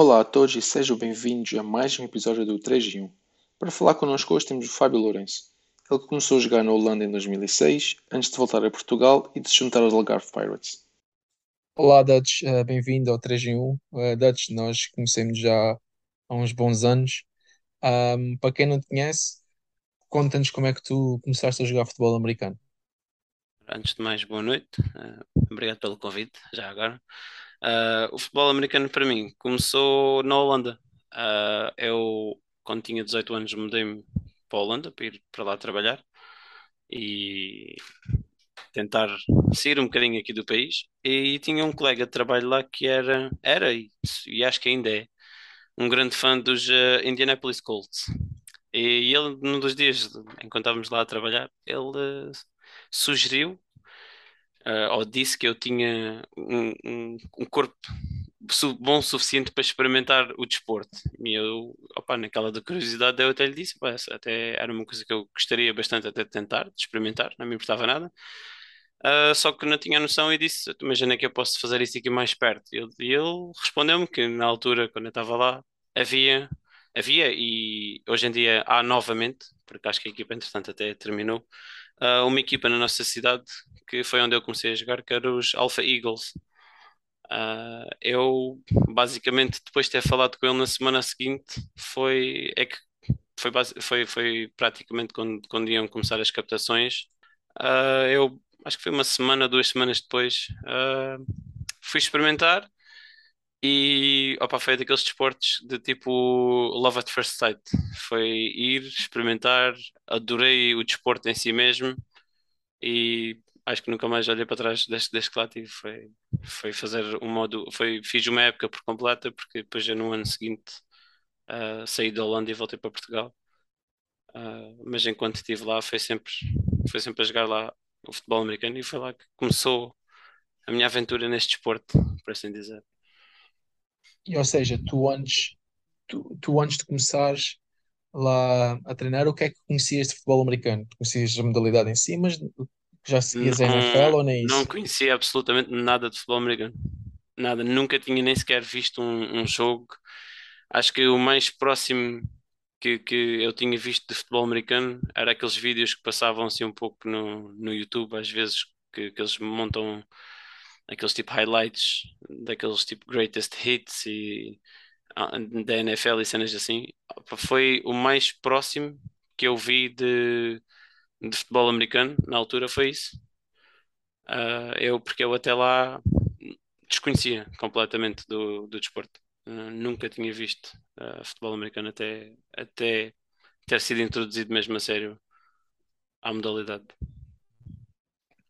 Olá a todos e sejam bem-vindos a mais um episódio do 3 em 1. Para falar connosco hoje temos o Fábio Lourenço. Ele começou a jogar na Holanda em 2006, antes de voltar a Portugal e de se juntar aos Algarve Pirates. Olá, Dutch, uh, bem-vindo ao 3 em 1. Uh, Dutch, nós conhecemos já há uns bons anos. Um, para quem não te conhece, conta-nos como é que tu começaste a jogar futebol americano. Antes de mais, boa noite. Uh, obrigado pelo convite, já agora. Uh, o futebol americano para mim começou na Holanda. Uh, eu, quando tinha 18 anos, mudei-me para a Holanda para ir para lá trabalhar e tentar sair um bocadinho aqui do país. E tinha um colega de trabalho lá que era, era e, acho que ainda é, um grande fã dos uh, Indianapolis Colts. E ele, num dos dias, enquanto estávamos lá a trabalhar, ele sugeriu uh, ou disse que eu tinha um, um, um corpo bom o suficiente para experimentar o desporto. E eu, opa, naquela da curiosidade, eu até lhe disse, até era uma coisa que eu gostaria bastante até de tentar, de experimentar, não me importava nada. Uh, só que não tinha noção e disse, imagina que eu posso fazer isso aqui mais perto. E ele, ele respondeu-me que na altura, quando eu estava lá, havia, havia e hoje em dia há novamente, porque acho que a equipa entretanto até terminou, uh, uma equipa na nossa cidade que foi onde eu comecei a jogar, que era os Alpha Eagles. Uh, eu basicamente depois de ter falado com ele na semana seguinte foi é que foi, foi, foi praticamente quando, quando iam começar as captações uh, eu acho que foi uma semana, duas semanas depois uh, fui experimentar e opa, foi daqueles desportos de tipo love at first sight foi ir, experimentar adorei o desporto em si mesmo e acho que nunca mais olhei para trás desde, desde que lá tive. Foi, foi fazer um modo. Foi, fiz uma época por completa, porque depois já no ano seguinte uh, saí da Holanda e voltei para Portugal. Uh, mas enquanto estive lá, foi sempre, foi sempre a jogar lá o futebol americano e foi lá que começou a minha aventura neste desporto, por assim dizer. E, ou seja, tu antes, tu, tu antes de começares lá a treinar, o que é que conhecias de futebol americano? Conhecias a modalidade em si, mas já seguias a NFL ou nem isso? Não conhecia absolutamente nada de futebol americano. Nada, nunca tinha nem sequer visto um, um jogo. Acho que o mais próximo que, que eu tinha visto de futebol americano era aqueles vídeos que passavam assim um pouco no, no YouTube, às vezes que, que eles montam aqueles tipo highlights daqueles tipo greatest hits e ah, da NFL e cenas assim. Foi o mais próximo que eu vi de de futebol americano, na altura foi isso. Uh, eu, porque eu até lá desconhecia completamente do, do desporto. Uh, nunca tinha visto uh, futebol americano até, até ter sido introduzido mesmo a sério à modalidade.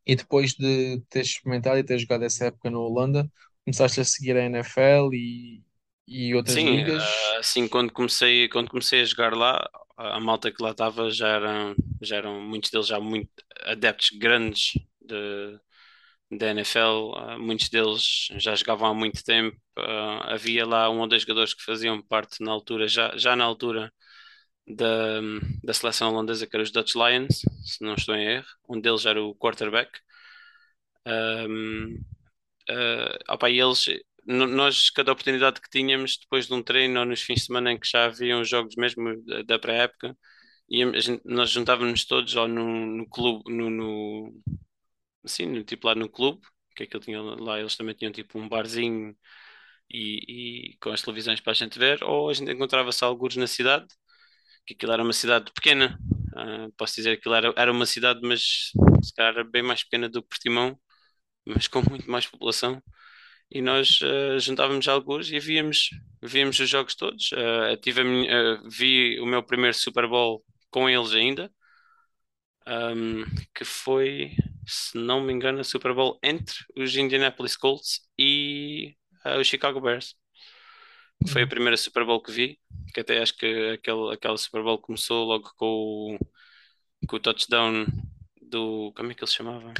E depois de ter experimentado e ter jogado essa época na Holanda, começaste a seguir a NFL e, e outras Sim, ligas? assim, quando comecei, quando comecei a jogar lá, a malta que lá estava já eram, já eram muitos deles já muito adeptos grandes de, da NFL, uh, muitos deles já jogavam há muito tempo. Uh, havia lá um ou dois jogadores que faziam parte na altura, já, já na altura da, da seleção holandesa, que era os Dutch Lions, se não estou em erro. Um deles era o quarterback. Um, uh, opa, e eles nós, cada oportunidade que tínhamos, depois de um treino ou nos fins de semana em que já haviam jogos mesmo da pré-época, nós juntávamos todos ou no, no clube, no, no, assim, no, tipo lá no clube, que aquilo tinha lá, eles também tinham tipo um barzinho e, e com as televisões para a gente ver, ou a gente encontrava-se alguns na cidade, que aquilo era uma cidade pequena, uh, posso dizer que aquilo era, era uma cidade, mas se calhar bem mais pequena do que Portimão, mas com muito mais população e nós uh, juntávamos alguns e víamos, víamos os jogos todos. Uh, tive minha, uh, vi o meu primeiro Super Bowl com eles ainda, um, que foi, se não me engano, o Super Bowl entre os Indianapolis Colts e os Chicago Bears. Foi a uhum. primeira Super Bowl que vi, que até acho que aquele, aquela Super Bowl começou logo com o, com o touchdown do. Como é que ele se chamava?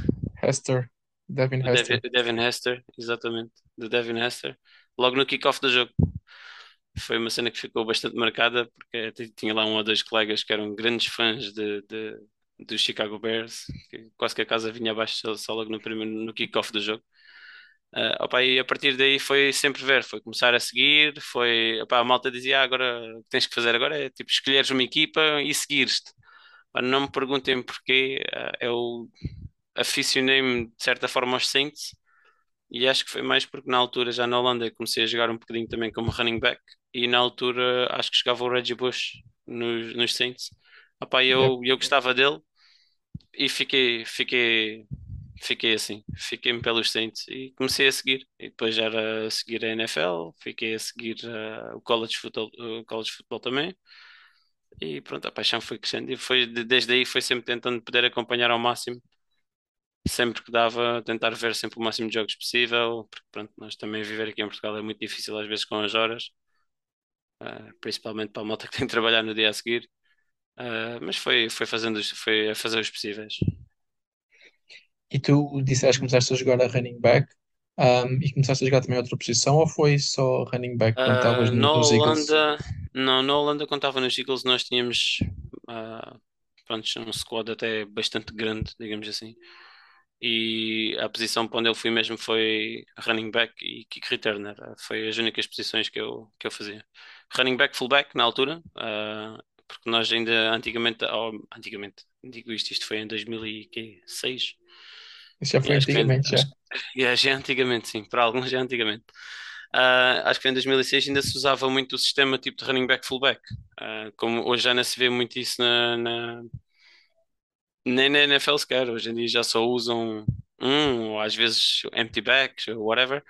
Hester. Devin Hester. Devin, Devin Hester, exatamente. Do Devin Hester. Logo no kickoff do jogo. Foi uma cena que ficou bastante marcada, porque tinha lá um ou dois colegas que eram grandes fãs de, de, do Chicago Bears. Que quase que a casa vinha abaixo só logo no, primeiro, no kickoff do jogo. Uh, opa, e a partir daí foi sempre ver, foi começar a seguir, foi, opa, a malta dizia, ah, agora o que tens que fazer agora é tipo escolheres uma equipa e seguires-te. Não me perguntem porquê, uh, eu aficionei-me de certa forma aos Saints e acho que foi mais porque na altura já na Holanda comecei a jogar um bocadinho também como running back e na altura acho que jogava o Reggie Bush nos, nos Saints. Opa, eu, eu gostava dele e fiquei, fiquei fiquei assim, fiquei-me pelos Saints e comecei a seguir. E depois era a seguir a NFL, fiquei a seguir uh, o college football, o college football também. E pronto, a paixão foi crescendo e foi, desde aí foi sempre tentando poder acompanhar ao máximo. Sempre que dava, tentar ver sempre o máximo de jogos possível, porque pronto, nós também viver aqui em Portugal é muito difícil às vezes com as horas, uh, principalmente para a malta que tem que trabalhar no dia a seguir. Uh, mas foi, foi, fazendo, foi a fazer os possíveis. E tu disseste que começaste a jogar a running back um, e começaste a jogar também outra posição ou foi só running back quando estavas Uh, na nos Eagles? Holanda, não, na Holanda, quando estava nos Eagles, nós tínhamos pronto, um squad até bastante grande, digamos assim. E a posição para onde eu fui mesmo foi running back e kick returner. Foi as únicas posições que eu, que eu fazia. Running back, fullback na altura, uh, porque nós ainda antigamente, oh, antigamente, digo isto, isto foi em 2006. Isso já foi antigamente, já. É, já é antigamente, sim, para alguns já é antigamente. Uh, acho que em 2006 ainda se usava muito o sistema tipo de running back fullback. Uh, como hoje já não se vê muito isso na, na, nem na NFL sequer. Hoje em dia já só usam um, ou às vezes empty backs, ou whatever.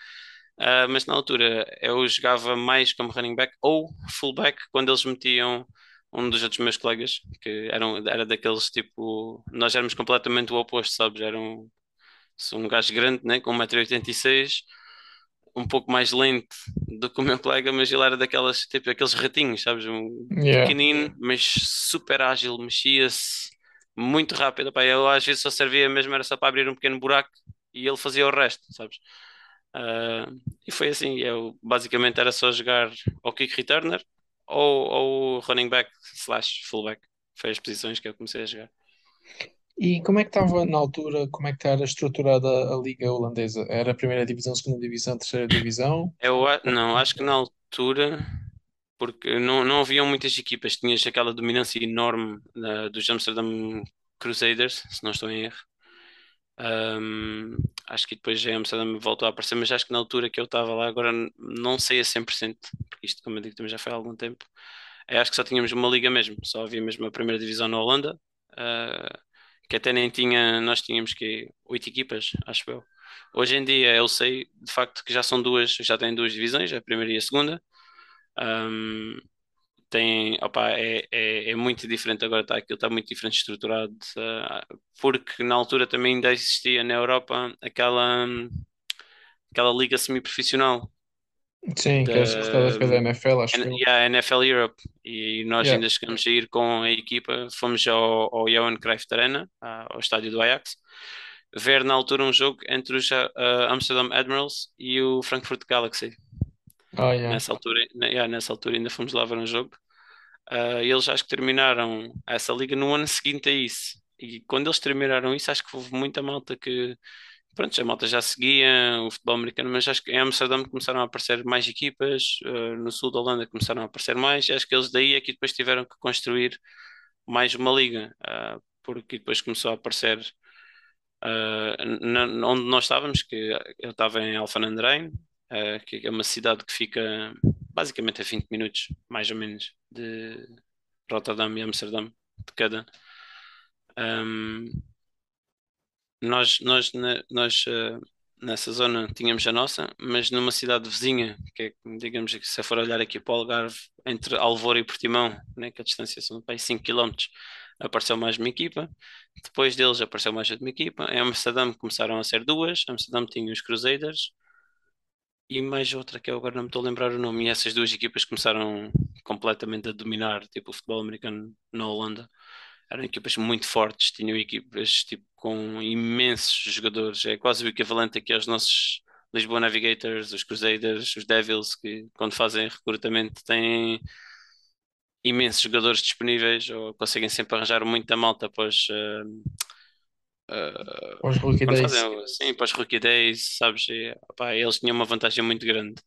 Uh, mas na altura eu jogava mais como running back ou fullback quando eles metiam um dos outros meus colegas, que eram, era daqueles tipo. Nós éramos completamente o oposto, sabes? Era um, um gajo grande, né? com 1,86m, um pouco mais lento do que o meu colega, mas ele era daquelas, tipo, aqueles ratinhos, sabes? Um Yeah. pequenino, mas super ágil, mexia-se muito rápido. Pá, eu às vezes só servia mesmo, era só para abrir um pequeno buraco e ele fazia o resto, sabes? Ah, e foi assim, eu basicamente era só jogar ao kick returner ou, ou running back slash fullback. Foi as posições que eu comecei a jogar. E como é que estava na altura, como é que era estruturada a liga holandesa? Era a primeira divisão, segunda divisão, terceira divisão? Eu não, acho que na altura, porque não, não haviam muitas equipas, tinhas aquela dominância enorme da- dos Amsterdam Crusaders, se não estou em erro. Um, acho que depois já Amsterdam voltou a aparecer, mas acho que na altura que eu estava lá, agora não sei a 100%, porque isto, como eu digo, também já foi há algum tempo. Eu acho que só tínhamos uma liga mesmo, só havia mesmo a primeira divisão na Holanda, uh, que até nem tinha, nós tínhamos que oito equipas, acho eu. Hoje em dia eu sei de facto que já são duas, já têm duas divisões, a primeira e a segunda. Um, tem, opa, é, é, é muito diferente agora, está, aquilo está muito diferente estruturado, uh, porque na altura também ainda existia na Europa aquela, aquela liga semi-profissional Sim, que é da NFL, acho N- eu. yeah, NFL Europe e nós Yeah. ainda chegamos a ir com a equipa, fomos ao, ao Johan Cruyff Arena, ah, ao estádio do Ajax, ver na altura um jogo entre os ah, Amsterdam Admirals e o Frankfurt Galaxy. Ah, yeah. Nessa altura, ne- yeah, nessa altura ainda fomos lá ver um jogo. E eles acho que terminaram essa liga no ano seguinte a isso. E quando eles terminaram isso, acho que houve muita malta que, pronto, a malta já seguia o futebol americano, mas acho que em Amsterdã começaram a aparecer mais equipas, ah, no sul da Holanda começaram a aparecer mais, e acho que eles daí é que depois tiveram que construir mais uma liga, ah, porque depois começou a aparecer ah, na- onde nós estávamos, que eu estava em Alphen uh, que é uma cidade que fica basicamente a 20 minutos, mais ou menos, de Rotterdam e Amsterdã, de cada. Um, nós, nós, na- nós uh, nessa zona tínhamos a nossa, mas numa cidade vizinha, que é, digamos que se for olhar aqui para o Algarve, entre Alvor e Portimão, né, que a distância são para aí 5 km, apareceu mais uma equipa. Depois deles apareceu mais uma equipa. Em Amsterdã começaram a ser duas. Amsterdã tinha os Crusaders e mais outra que eu agora não me estou a lembrar o nome. E essas duas equipas começaram completamente a dominar tipo, o futebol americano na Holanda. Eram equipas muito fortes, tinham equipas tipo, com imensos jogadores. É quase o equivalente aqui aos nossos Lisboa Navigators, os Crusaders, os Devils, que quando fazem recrutamento têm imensos jogadores disponíveis ou conseguem sempre arranjar muita malta após, uh, uh, Rookie quando Days. fazem assim, para os Rookie Days, sabes? E, opá, eles tinham uma vantagem muito grande.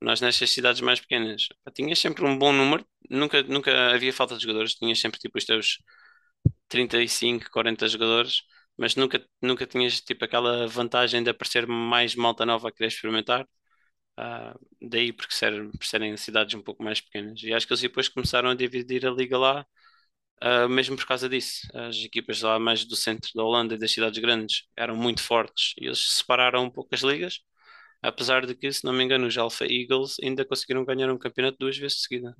Nós nestas cidades mais pequenas, pá, tinhas sempre um bom número, nunca, nunca havia falta de jogadores, tinhas sempre tipo os teus 35, 40 jogadores, mas nunca, nunca tinhas tipo aquela vantagem de aparecer mais malta nova a querer experimentar. Ah, daí porque ser, por serem cidades um pouco mais pequenas. E acho que eles depois começaram a dividir a liga lá, ah, mesmo por causa disso. As equipas lá mais do centro da Holanda e das cidades grandes eram muito fortes e eles separaram um pouco as ligas. Apesar de que, se não me engano, os Alpha Eagles ainda conseguiram ganhar um campeonato duas vezes de seguida.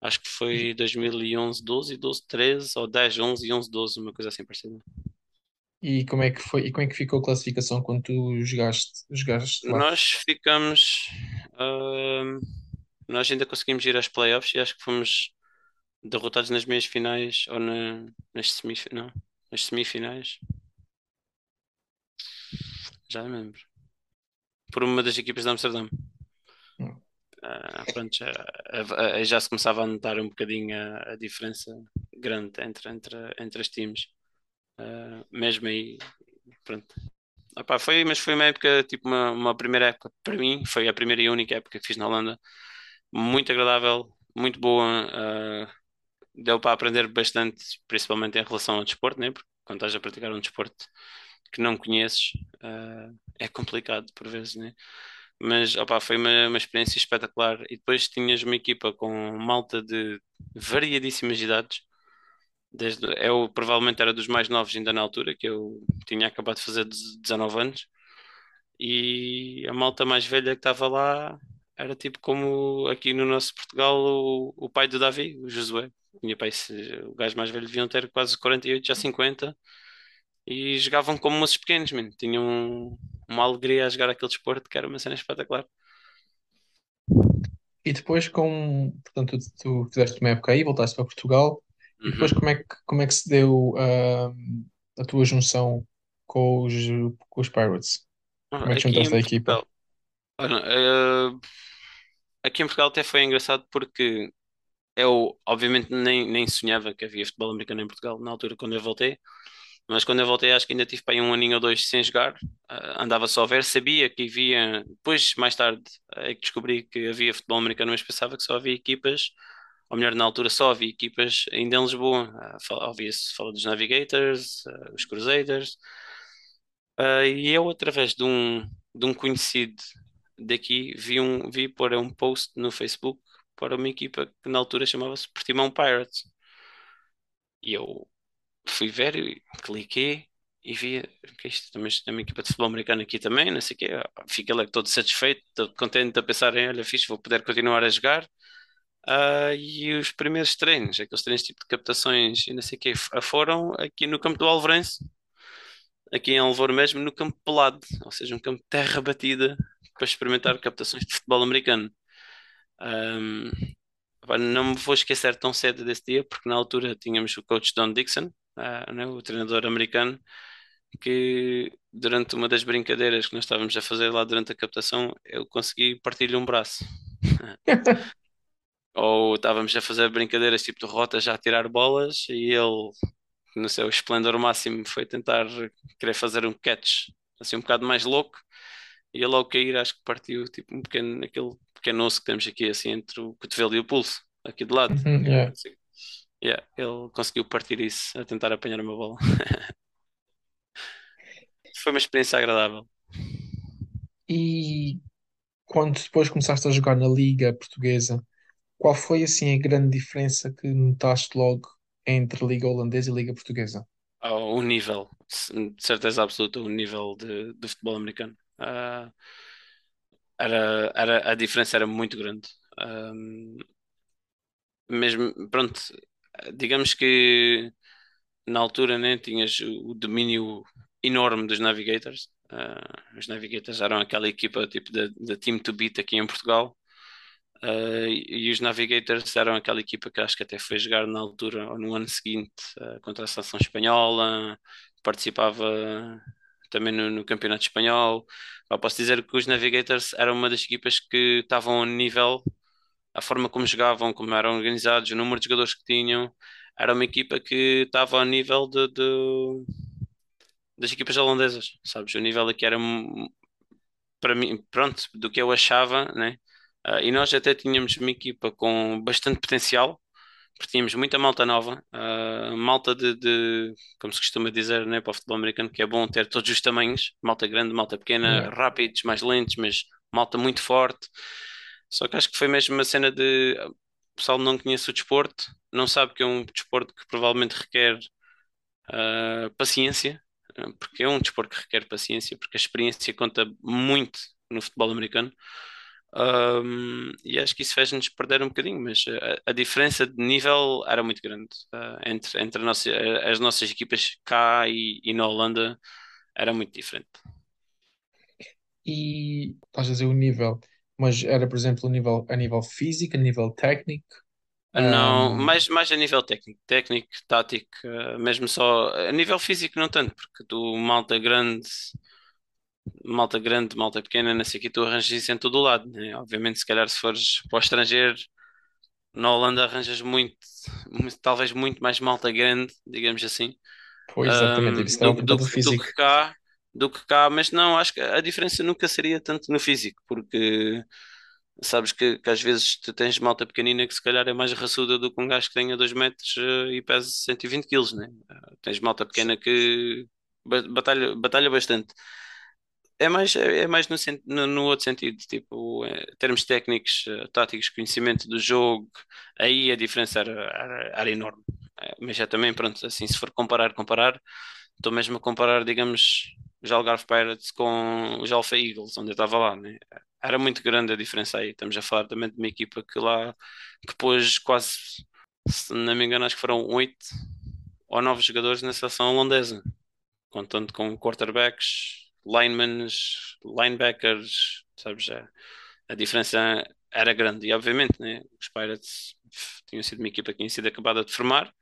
Acho que foi 2011, 12, 12, 13, ou 10, 11 e 11, 12, uma coisa assim parecida. E como é que foi, e como é que ficou a classificação quando tu jogaste, jogaste lá? Nós ficamos. ahm, nós ainda conseguimos ir às playoffs e acho que fomos derrotados nas meias finais ou na, nas semifinais. Não, nas semifinais. Já me lembro. Por uma das equipas de Amsterdão. Hum. Ah, pronto, já, já se começava a notar um bocadinho a, a diferença grande entre, entre, entre os times. Ah, mesmo aí, pronto. Opá, foi, mas foi uma época, tipo uma, uma primeira época para mim, foi a primeira e única época que fiz na Holanda. Muito agradável, muito boa. ah, deu para aprender bastante, principalmente em relação ao desporto, né? Porque quando estás a praticar um desporto que não conheces, ah, é complicado por vezes, né? Mas opá, foi uma, uma experiência espetacular. E depois tinhas uma equipa com malta de variadíssimas idades. Desde, eu provavelmente era dos mais novos ainda na altura, que eu tinha acabado de fazer 19 anos. E a malta mais velha que estava lá era tipo como aqui no nosso Portugal o, o pai do Davi, o Josué. Tinha pai, o gajo mais velho deviam ter quase 48, já 50 e jogavam como moços pequenos, mano. Tinham uma alegria a jogar aquele desporto que era uma cena espetacular. E depois com, portanto, tu, tu fizeste uma época aí, voltaste para Portugal, e depois Uhum. como é que, como é que se deu ahm, a tua junção com os, com os Pirates? Ah, Como é que juntaste à equipa? Portugal, eh, aqui em Portugal até foi engraçado porque eu obviamente nem, nem sonhava que havia futebol americano em Portugal na altura quando eu voltei. Mas quando eu voltei, acho que ainda tive para aí um aninho ou dois sem jogar. Ah, andava só a ver, sabia que havia. Depois, mais tarde, é que descobri que havia futebol americano, mas pensava que só havia equipas, ou melhor, na altura só havia equipas ainda em Lisboa. Fal- Ouvia-se falar dos Navigators, ah, os Crusaders. Ah, e eu, através de um, de um conhecido daqui, vi, um, vi pôr um post no Facebook para uma equipa que na altura chamava-se Portimão Pirates. E eu fui ver, e cliquei e vi que isto também é uma equipa de futebol americano aqui também, não sei o quê. Fiquei lá todo satisfeito, todo contente a pensar em, olha, fixe, vou poder continuar a jogar. Ah, e os primeiros treinos, aqueles treinos tipo de captações e não sei o quê, foram aqui no campo do Alvorense, aqui em Alvor mesmo, no campo pelado, ou seja, um campo de terra batida para experimentar captações de futebol americano. Pá, não me vou esquecer tão cedo desse dia, porque na altura tínhamos o coach Don Dixon, ah, né, o treinador americano, que durante uma das brincadeiras que nós estávamos a fazer lá durante a captação, eu consegui partir-lhe um braço. Ou estávamos a fazer brincadeiras tipo de rota já a tirar bolas e ele, no seu esplendor máximo, foi tentar querer fazer um catch assim um bocado mais louco e ele ao cair acho que partiu tipo um pequeno, aquele pequeno osso que temos aqui assim entre o cotovelo e o pulso, aqui de lado. Uhum, yeah. Yeah, ele conseguiu partir isso a tentar apanhar uma bola. Foi uma experiência agradável. E quando depois começaste a jogar na Liga Portuguesa, qual foi assim a grande diferença que notaste logo entre Liga Holandesa e Liga Portuguesa? ao- o nível, de certeza absoluta, o nível de, de futebol americano. Ah, era, era, a diferença era muito grande. Ahm, mesmo, pronto, digamos que na altura, né, tinhas o domínio enorme dos Navigators. Ah, os Navigators eram aquela equipa tipo da da Team to Beat aqui em Portugal. Uh, e os Navigators eram aquela equipa que acho que até foi jogar na altura ou no ano seguinte uh, contra a seleção espanhola, participava também no, no Campeonato Espanhol. Pá, posso dizer que os Navigators eram uma das equipas que estavam a nível, a forma como jogavam, como eram organizados, o número de jogadores que tinham, era uma equipa que estava a nível de, de, das equipas holandesas, sabes? O nível aqui era para mim, pronto, do que eu achava, né? Uh, e nós até tínhamos uma equipa com bastante potencial, porque tínhamos muita malta nova, uh, malta de, de, como se costuma dizer, né, para o futebol americano, que é bom ter todos os tamanhos, malta grande, malta pequena, yeah. rápidos, mais lentos, mas malta muito forte. Só que acho que foi mesmo uma cena de o pessoal não conhece o desporto, não sabe que é um desporto que provavelmente requer uh, paciência, porque é um desporto que requer paciência, porque a experiência conta muito no futebol americano. Um, e acho que isso fez-nos perder um bocadinho, mas a, a, diferença de nível era muito grande uh, entre, entre nossa, as nossas equipas cá e, e, na Holanda era muito diferente. E estás a dizer o nível, mas era, por exemplo, o nível, a nível físico, a nível técnico? Não, um... mais, mais a nível técnico, técnico, tático, mesmo só a nível físico não tanto, porque tu malta grande malta grande, malta pequena, não sei o que, tu arranjas isso em todo o lado, né? Obviamente, se calhar se fores para o estrangeiro, na Holanda arranjas muito, muito talvez muito mais malta grande, digamos assim. Pois, exatamente, um, do, do, do, do, que cá, do que cá, mas não, acho que a diferença nunca seria tanto no físico, porque sabes que, que às vezes tu tens malta pequenina que se calhar é mais raçuda do que um gajo que tenha 2 metros uh, e pesa 120 quilos, né? Uh, tens malta pequena que batalha, batalha bastante. É mais, é, é mais no, no, outro sentido, tipo, em termos técnicos, eh, táticos, conhecimento do jogo, aí a diferença era, era, era enorme. Eh, mas já também, pronto, assim, se for comparar, comparar, estou mesmo a comparar, digamos, os Algarve Pirates com os Alpha Eagles, onde eu estava lá, né? Era muito grande a diferença aí. Estamos a falar também de uma equipa que lá, que pôs quase, se não me engano, acho que foram oito ou nove jogadores na seleção holandesa, contando com quarterbacks, linemen, linebackers, sabes? A, a diferença era grande. E obviamente, né, os Pirates tinham sido uma equipa que tinha sido acabada de formar.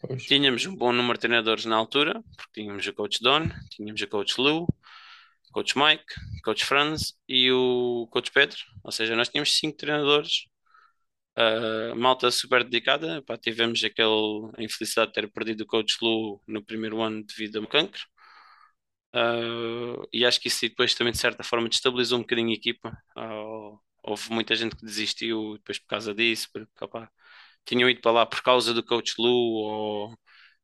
Pois. Tínhamos um bom número de treinadores na altura, porque tínhamos o coach Don, tínhamos o coach Lou, coach Mike, coach Franz e o coach Pedro. Ou seja, nós tínhamos cinco treinadores. Uh, malta super dedicada. Pá, tivemos aquele, a infelicidade de ter perdido o coach Lou no primeiro ano devido a um cancro. Uh, e acho que isso depois também de certa forma destabilizou um bocadinho a equipa. Uh, houve muita gente que desistiu depois por causa disso, porque opa, tinham ido para lá por causa do coach Lu, ou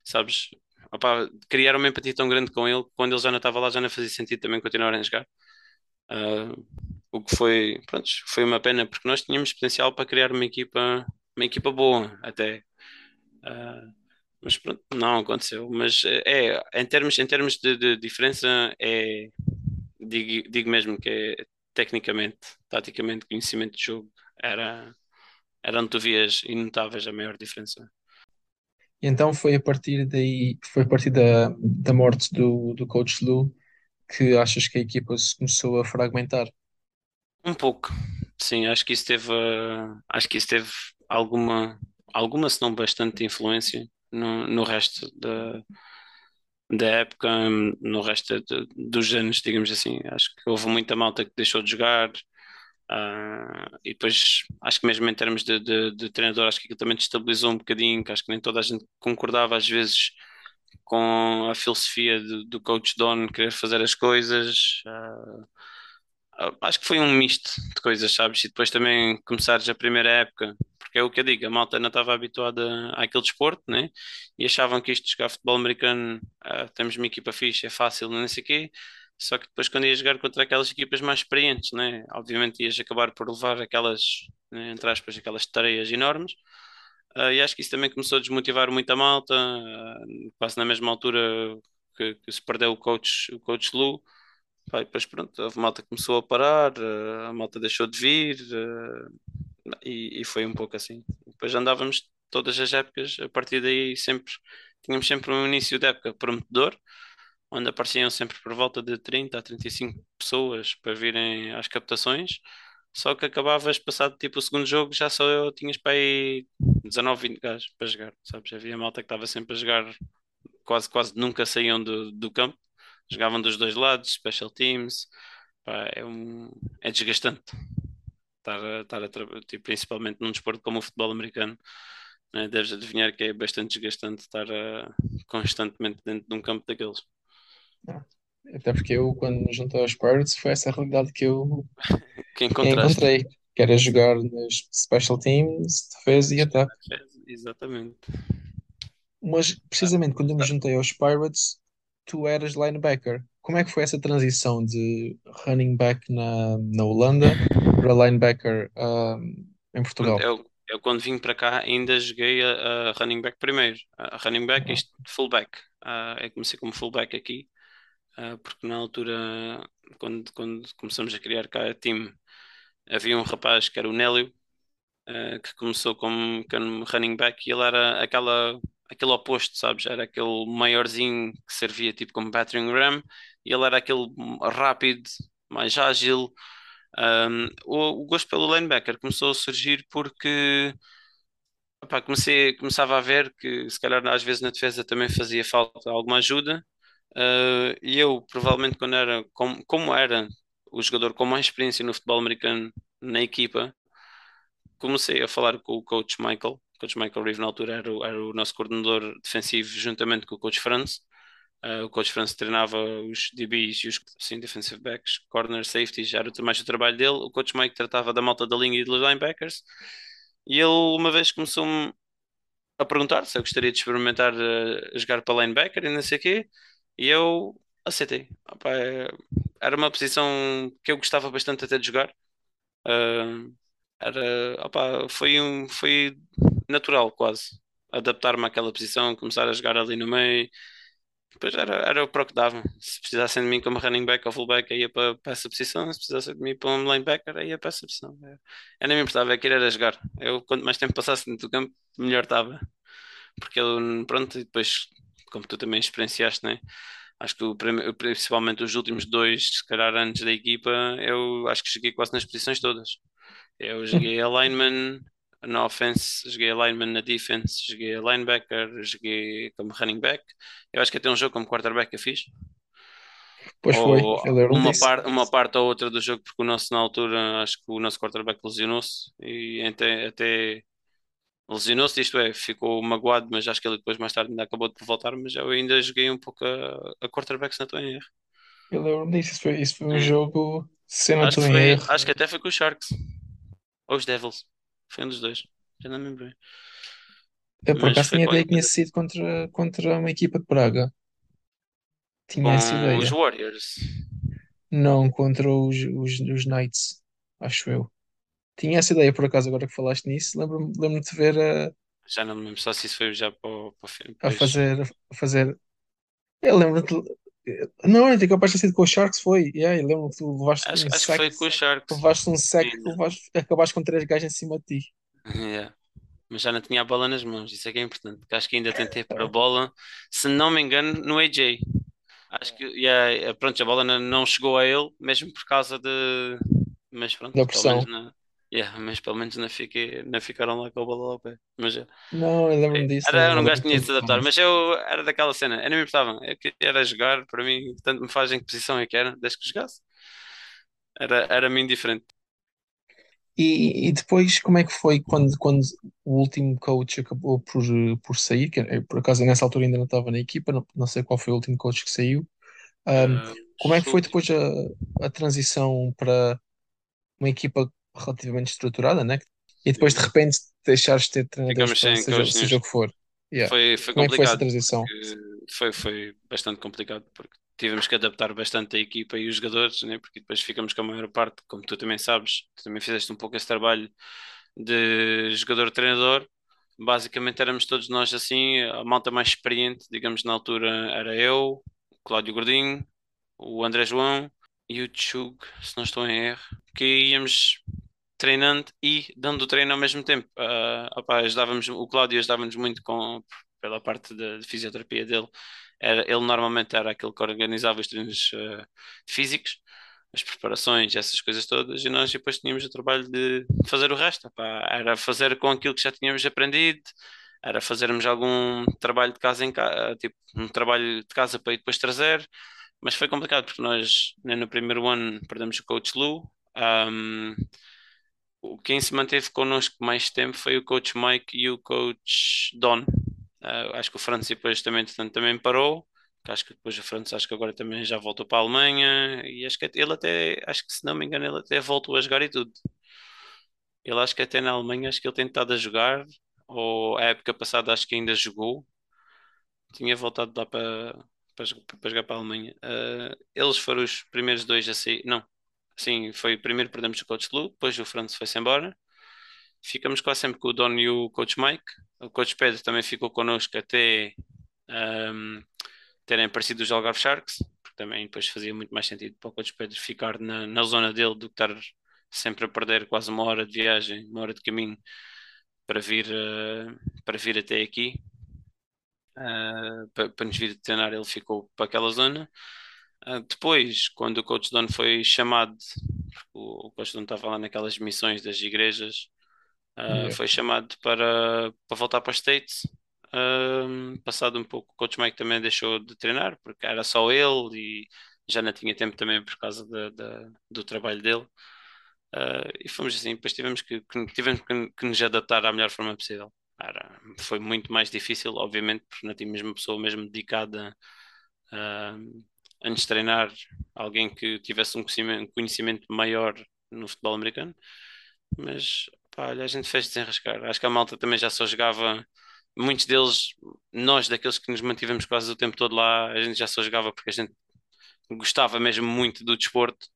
sabes, opa, criaram uma empatia tão grande com ele que quando ele já não estava lá já não fazia sentido também continuar a jogar. Uh, o que foi, pronto, foi uma pena porque nós tínhamos potencial para criar uma equipa, uma equipa boa até. Uh, mas pronto, não aconteceu. Mas é, em termos, em termos de, de diferença, é, digo, digo mesmo que é tecnicamente, taticamente, conhecimento de jogo, era, tu vias e notavas a maior diferença. E então foi a partir daí, foi a partir da, da morte do, do coach Lu que achas que a equipa se começou a fragmentar? Um pouco, sim, acho que isso teve, acho que isso teve alguma, alguma, se não bastante influência no, no resto da, da época, no resto de, dos anos, digamos assim. Acho que houve muita malta que deixou de jogar. Uh, e depois acho que mesmo em termos de, de, de, treinador, acho que aquilo também destabilizou um bocadinho, que acho que nem toda a gente concordava às vezes com a filosofia do, do coach Don querer fazer as coisas. Uh, acho que foi um misto de coisas, sabes? E depois também começares a primeira época, é o que eu digo, a malta não estava habituada àquele desporto, né? E achavam que isto de jogar futebol americano, ah, temos uma equipa fixe, é fácil, não sei o quê. Só que depois, quando ias jogar contra aquelas equipas mais experientes, né? Obviamente ias acabar por levar aquelas, né, entre aspas, aquelas tareias enormes. Uh, e acho que isso também começou a desmotivar muita malta, uh, quase na mesma altura que, que se perdeu o coach, o coach Lu Pá, depois pronto, a malta começou a parar, eh, a malta deixou de vir e, e foi um pouco assim. Depois andávamos todas as épocas, a partir daí sempre tínhamos sempre um início de época prometedor, onde apareciam sempre por volta de 30 a 35 pessoas para virem às captações. Só que acabavas, passado tipo o segundo jogo, já só eu tinhas para aí 19, 20 gajos para jogar, sabes? Havia malta que estava sempre a jogar, quase, quase nunca saíam do, do campo jogavam dos dois lados, special teams, é, um, é desgastante estar a, estar a tipo, principalmente num desporto como o futebol americano. Né? Deves adivinhar que é bastante desgastante estar a, constantemente dentro de um campo daqueles. Ah, Até porque eu, quando me juntei aos Pirates, foi essa a realidade que eu, Que encontrei, que era jogar nas Special Teams, defesa e ataque. Exatamente. Mas precisamente quando eu me juntei aos Pirates, tu eras linebacker. Como é que foi essa transição de running back na, na Holanda para linebacker em Portugal? eu, eu quando vim para cá ainda joguei a, a running back primeiro. A running back, Ah, isto fullback. Ah, eu comecei como fullback aqui, ah, porque na altura, quando, quando começamos a criar cá a time, havia um rapaz que era o Nélio, ah, que começou como, como running back e ele era aquela, aquele oposto, sabes? Era aquele maiorzinho que servia tipo como battering ram e ele era aquele rápido, mais ágil. Um, o, o gosto pelo linebacker começou a surgir porque opá, comecei, começava a ver que se calhar às vezes na defesa também fazia falta alguma ajuda. Uh, e eu, provavelmente, quando era como, como era o jogador com mais experiência no futebol americano na equipa, comecei a falar com o coach Michael. O coach Michael Reeve, na altura, era o, era o nosso coordenador defensivo, juntamente com o coach Franz. Uh, o coach Franz treinava os DBs e os sim, defensive backs, corner, safeties, era mais o trabalho dele. O coach Mike tratava da malta da linha e dos linebackers. E ele, uma vez, começou-me a perguntar se eu gostaria de experimentar uh, jogar para linebacker e não sei o quê. E eu aceitei. Opa, é- era uma posição que eu gostava bastante até de jogar. Uh, era, opa, foi um, foi natural quase adaptar-me àquela posição, começar a jogar ali no meio. Depois era, era o que dava. Se precisassem de mim como running back ou fullback, ia para, para essa posição. Se precisassem de mim para um linebacker, ia para essa posição. Eu, eu nem me importava, eu queria era jogar. Eu, quanto mais tempo passasse dentro do campo, melhor estava. Porque eu, pronto, e depois, como tu também experienciaste, né? Acho que o principalmente os últimos dois, se calhar antes da equipa, eu acho que cheguei quase nas posições todas. Eu joguei a lineman na offense, joguei a lineman na defense, joguei a linebacker, joguei como running back. Eu acho que até um jogo como quarterback eu fiz. Pois foi, Ou lembro uma, disso. par, uma parte ou outra do jogo, porque o nosso, na altura, acho que o nosso quarterback lesionou-se e até, até lesionou-se, isto é, ficou magoado, mas acho que ele depois mais tarde ainda acabou de voltar, mas eu ainda joguei um pouco a, a quarterback se não estou em erro. Eu lembro disso. Isso foi, isso foi um Hum. jogo, se não Acho que estou em foi, erro, acho que até foi com os Sharks ou os Devils. Foi um dos dois. Já não me lembro. bem. eu por acaso tinha ideia qualquer que tinha sido contra, contra uma equipa de Braga. Tinha essa com os ideia. Warriors. Não, contra os, os, os Knights, acho eu. Tinha essa ideia, por acaso, agora que falaste nisso. Lembro-me lembro-me de ver a, Já não me lembro só se isso foi já para o, para fim. a fazer, a fazer. Eu lembro-me de... Não, não tem capaz de ter sido com os Sharks, foi. Yeah, eu lembro que tu levaste acho, um acho que sec, foi com Sharks. levaste um levaste, acabaste com três gajos em cima de ti. Yeah. Mas já não tinha a bola nas mãos, isso é que é importante. Porque acho que ainda tentei pôr a bola, se não me engano, no AJ. Acho que yeah, pronto, a bola não, chegou a ele, mesmo por causa de. Mas pronto, Da pressão. não. Yeah, mas pelo menos não, fiquei, não ficaram lá com a bola ao pé. Mas. Não, eu lembro-me Foi. disso, Era, era lembro-me um gajo que tinha de se adaptar, mas eu era daquela cena, eu não me importava. Eu queria era jogar, para mim, tanto me faz em que posição é que era, desde que jogasse. Era, era-me indiferente. E, e depois, como é que foi quando, quando o último coach acabou por, por sair? Que, eu, por acaso, nessa altura ainda não estava na equipa, não, não sei qual foi o último coach que saiu. Um, Ah, como é que foi depois a, a transição para uma equipa relativamente estruturada, né? E depois, de repente, deixares de ter treinadores sem seja, seja nenhum. o que for. Yeah. Foi, foi Como é que foi essa complicado, transição? foi, foi bastante complicado, porque tivemos que adaptar bastante a equipa e os jogadores, né? Porque depois ficamos com a maior parte, como tu também sabes, tu também fizeste um pouco esse trabalho de jogador-treinador. Basicamente éramos todos nós assim, a malta mais experiente, digamos, na altura era eu, o Cláudio Gordinho, o André João e o Chug, se não estou em erro, que íamos treinando e dando treino ao mesmo tempo. Ah, opá, ajudávamos, o Cláudio ajudava-nos muito com, pela parte de, de fisioterapia dele. Era, ele normalmente era aquele que organizava os treinos ah, físicos, as preparações, essas coisas todas, e nós depois tínhamos o trabalho de fazer o resto. opá. Era fazer com aquilo que já tínhamos aprendido, era fazermos algum trabalho de casa em casa, tipo um trabalho de casa para depois trazer. Mas foi complicado porque nós, né, no primeiro ano, perdemos o coach Lu. Um, quem se manteve connosco mais tempo foi o coach Mike e o coach Don. Ah, acho que o Francis depois também, entretanto, também parou. acho que depois o França acho que agora também já voltou para a Alemanha e acho que ele até, acho que se não me engano, ele até voltou a jogar e tudo. Ele acho que até na Alemanha acho que ele tem estado a jogar, ou a época passada acho que ainda jogou, tinha voltado lá para, para, para jogar para a Alemanha. Uh, eles foram os primeiros dois a sair, não, sim, foi primeiro perdemos o Coach Lu, depois o França foi-se embora. Ficamos quase sempre com o Don e o Coach Mike. O Coach Pedro também ficou connosco até um, terem aparecido os Algarve Sharks, porque também depois fazia muito mais sentido para o Coach Pedro ficar na, na zona dele do que estar sempre a perder quase uma hora de viagem, uma hora de caminho para vir, uh, para vir até aqui. Uh, para, para, nos vir treinar, ele ficou para aquela zona. Uh, depois, quando o Coach Don foi chamado, o, o Coach Don estava lá naquelas missões das igrejas, yeah. foi chamado para, para voltar para os States um, passado um pouco, o Coach Mike também deixou de treinar, porque era só ele e já não tinha tempo também por causa do trabalho dele. Uh, e fomos assim, depois tivemos que, que tivemos que, que, nos adaptar à melhor forma possível. Era, foi muito mais difícil, obviamente, porque não tínhamos uma pessoa mesmo dedicada uh, antes de treinar, alguém que tivesse um conhecimento, conhecimento maior no futebol americano. Mas pá, olha, a gente fez desenrascar. Acho que a malta também já só jogava muitos deles, nós daqueles que nos mantivemos quase o tempo todo lá, a gente já só jogava porque a gente gostava mesmo muito do desporto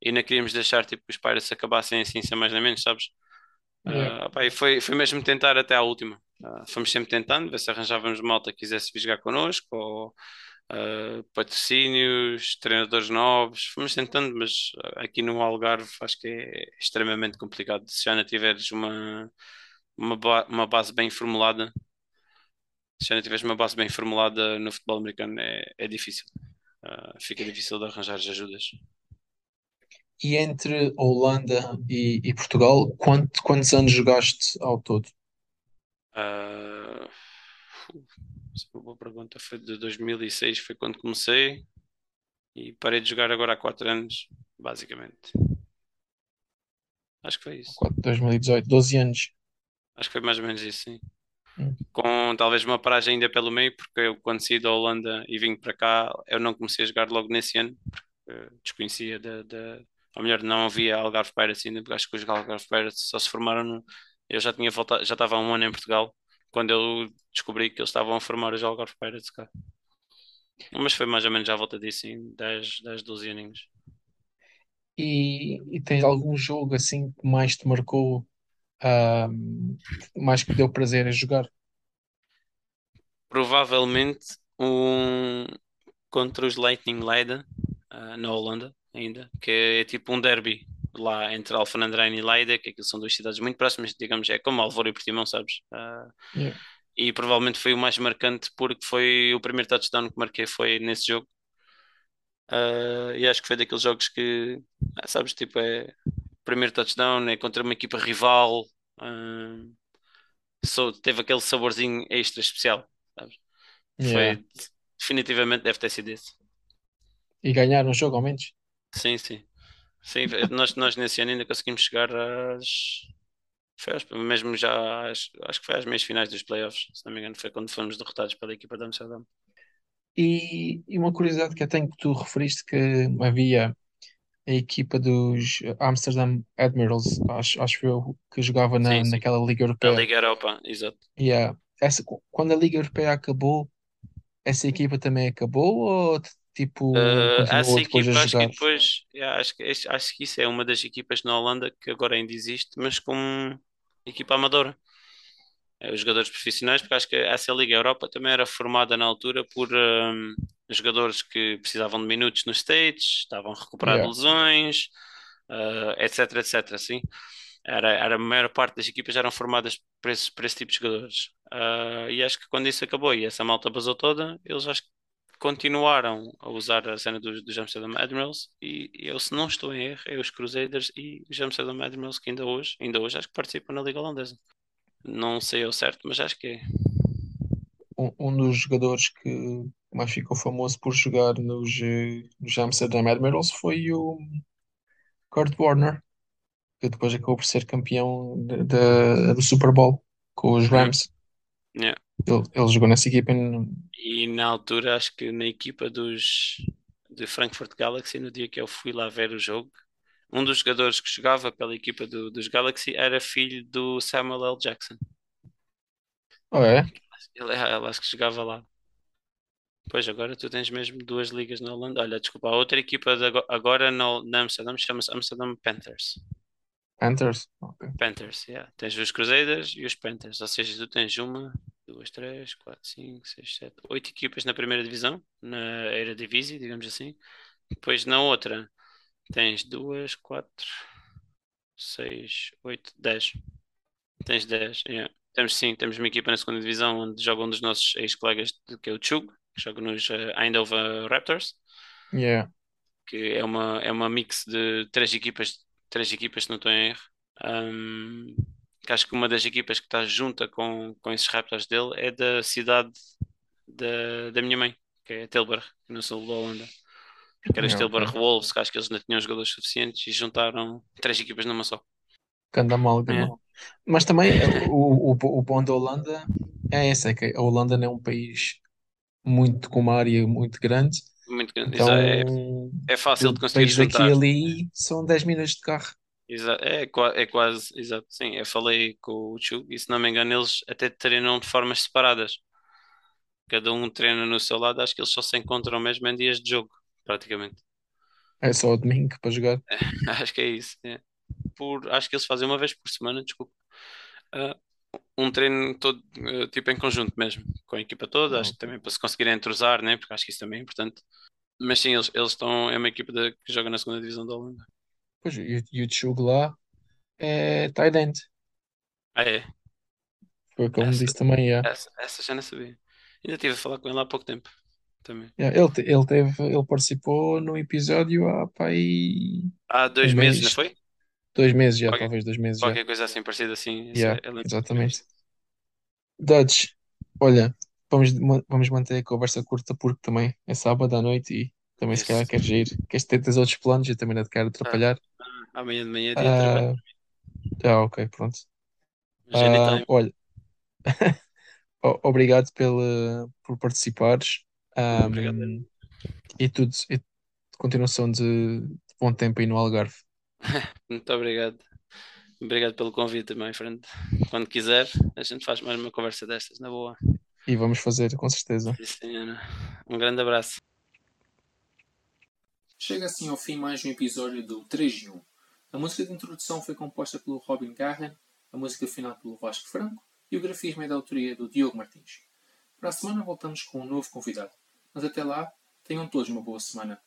e não queríamos deixar tipo, que os Pirates acabassem assim, sem mais nem menos, sabes? Yeah. Uh, opa, e foi, foi mesmo tentar até à última. Uh, fomos sempre tentando, ver se arranjávamos malta que quisesse vir jogar connosco, ou uh, patrocínios, treinadores novos. Fomos tentando, mas aqui no Algarve acho que é extremamente complicado. Se já não tiveres uma, uma, ba uma base bem formulada, se já não tiveres uma base bem formulada no futebol americano, é, é difícil. Uh, fica difícil de arranjar as ajudas. E entre Holanda e, e Portugal, quanto, quantos anos jogaste ao todo? Uh, boa pergunta. Foi de 2006, foi quando comecei. E parei de jogar agora há 4 anos, basicamente. Acho que foi isso. 2018, 12 anos. Acho que foi mais ou menos isso, sim com talvez uma paragem ainda pelo meio, porque eu quando saí da Holanda e vim para cá, eu não comecei a jogar logo nesse ano, porque desconhecia de, de ou melhor, não havia Algarve Pirates ainda, porque acho que os Algarve Pirates só se formaram no, eu já tinha voltado, já estava há um ano em Portugal, quando eu descobri que eles estavam a formar os Algarve Pirates cá. Mas foi mais ou menos à volta disso, em 10, 10 12 aninhos. E, e tens algum jogo assim que mais te marcou mais que deu prazer em jogar. Provavelmente um contra os Lightning Leiden, uh, na Holanda, ainda, que é tipo um derby lá entre Alphenandrein e Leiden, que aquilo são duas cidades muito próximas, digamos, é como Alvor e Portimão, sabes? Uh, yeah. E provavelmente foi o mais marcante porque foi o primeiro touchdown que marquei foi nesse jogo. Uh, e acho que foi daqueles jogos que, sabes, tipo, é primeiro touchdown, é contra uma equipa rival, uh, so, teve aquele saborzinho extra especial, sabes? Yeah. Foi, definitivamente deve ter sido esse. E ganharam o jogo ao menos? Sim, sim. Sim, nós, nós nesse ano ainda conseguimos chegar às. Foi mesmo já às, acho que foi às meias finais dos playoffs, se não me engano, foi quando fomos derrotados pela equipa da Amsterdã. E, e uma curiosidade que eu tenho que tu referiste que havia a equipa dos Amsterdam Admirals, acho, acho eu, que jogava na, sim, sim. naquela Liga Europeia. A Liga Europa, exato. Yeah. Essa, quando a Liga Europeia acabou, essa equipa também acabou ou tipo uh, essa equipa, acho que depois yeah, acho, que, acho que isso é uma das equipas na Holanda que agora ainda existe, mas como equipa amadora. É, os jogadores profissionais, porque acho que essa Liga Europa também era formada na altura por um, jogadores que precisavam de minutos nos States, estavam a recuperar yeah. lesões, uh, etc, etc, assim. Era, era a maior parte das equipas eram formadas para esse, esse tipo de jogadores. Uh, e acho que quando isso acabou e essa malta basou toda, eles acho que continuaram a usar a cena dos, dos Amsterdam Admirals e eu, se não estou em erro, é os Crusaders e os Amsterdam Admirals que ainda hoje, ainda hoje acho que participam na Liga Holandesa. Não sei ao certo, mas acho que é. Um, um dos jogadores que mais ficou famoso por jogar nos, nos Amsterdam Admirals foi o Kurt Warner, que depois acabou por ser campeão de, de, do Super Bowl com os Rams. Yeah. Ele, ele jogou nessa equipa em... E na altura, acho que na equipa dos de Frankfurt Galaxy, no dia que eu fui lá ver o jogo, um dos jogadores que jogava pela equipa do, dos Galaxy era filho do Samuel L. Jackson. Oh, é? Ele, ele acho que jogava lá. Pois agora tu tens mesmo duas ligas na Holanda. Olha, desculpa, a outra equipa de ago- agora no, na Amsterdam chama-se Amsterdam Panthers. Panthers? Ok. Panthers, yeah. Tens os Crusaders e os Panthers. Ou seja, tu tens uma, duas, três, quatro, cinco, seis, sete, oito equipas na primeira divisão, na Eredivisie, digamos assim. Depois na outra tens duas, quatro, seis, oito, dez. Tens dez, yeah. Temos sim, temos uma equipa na segunda divisão onde joga um dos nossos ex-colegas, que é o Chug, que joga nos Eindhoven Raptors Yeah. que é uma, é uma mix de três equipas, três equipas, se não estou em erro. Um, que acho que uma das equipas que está junta com, com esses Raptors dele é da cidade da, da minha mãe, que é Tilburg, no sul da Holanda. Que era Tilburg. Wolves, que acho que eles não tinham jogadores suficientes e juntaram três equipas numa só. Ganda mal, É. mal. Mas também o, o, o bom da Holanda é esse, é que a Holanda não é um país muito com uma área muito grande, Muito grande. então é, é fácil de conseguir daqui juntar. e ali são 10 minutos de carro. Exa- é, é quase, exato, sim. Eu falei com o Chu e se não me engano, eles até treinam de formas separadas. Cada um treina no seu lado, acho que eles só se encontram mesmo em dias de jogo, praticamente. É só o domingo para jogar. Acho que é isso. é. Por, acho que eles fazem uma vez por semana, desculpa. ah, um treino todo, ah, tipo em conjunto mesmo, com a equipa toda, acho que também para se conseguirem entrosar, né? Porque acho que isso também é importante. Mas sim, eles, eles estão, é uma equipa de- que joga na segunda divisão da Holanda. Pois, e, o- e o Tchug lá é tight end. Ah, é? Foi o que ele me Essa- disse também. yeah. Essa, essa já não sabia. Ainda estive a falar com ele há pouco tempo também. Yeah, ele, te- ele, teve, ele participou num episódio há pá, aí Há dois meses, não foi? dois meses já, Qualquer- talvez dois meses já. Qualquer coisa assim parecida assim. Yeah, é- eu lembro- exatamente. Dutch, olha, vamos, ma- vamos manter a conversa curta porque também é sábado à noite e também se Isso. calhar queres ir. Queres ter outros planos, eu também não te quero atrapalhar. Amanhã de manhã é dia de trabalho. Ah, ah, ok, pronto. Ah, olha, obrigado pela, por participares. Ah, Obrigado. e tudo, e continuação de, de bom tempo aí no Algarve. Muito obrigado. Obrigado pelo convite, my friend. Quando quiser, a gente faz mais uma conversa destas, na boa. E vamos fazer, com certeza. Sim, senhora. Um grande abraço. Chega assim ao fim mais um episódio do 3 em 1. A música de introdução foi composta pelo Robin Garren, a música final pelo Vasco Franco e o grafismo é da autoria do Diogo Martins. Para a semana voltamos com um novo convidado. Mas até lá, tenham todos uma boa semana.